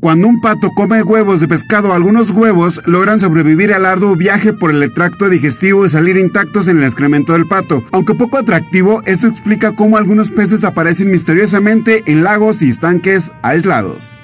Cuando un pato come huevos de pescado, algunos huevos logran sobrevivir al arduo viaje por el tracto digestivo y salir intactos en el excremento del pato. Aunque poco atractivo, esto explica cómo algunos peces aparecen misteriosamente en lagos y estanques aislados.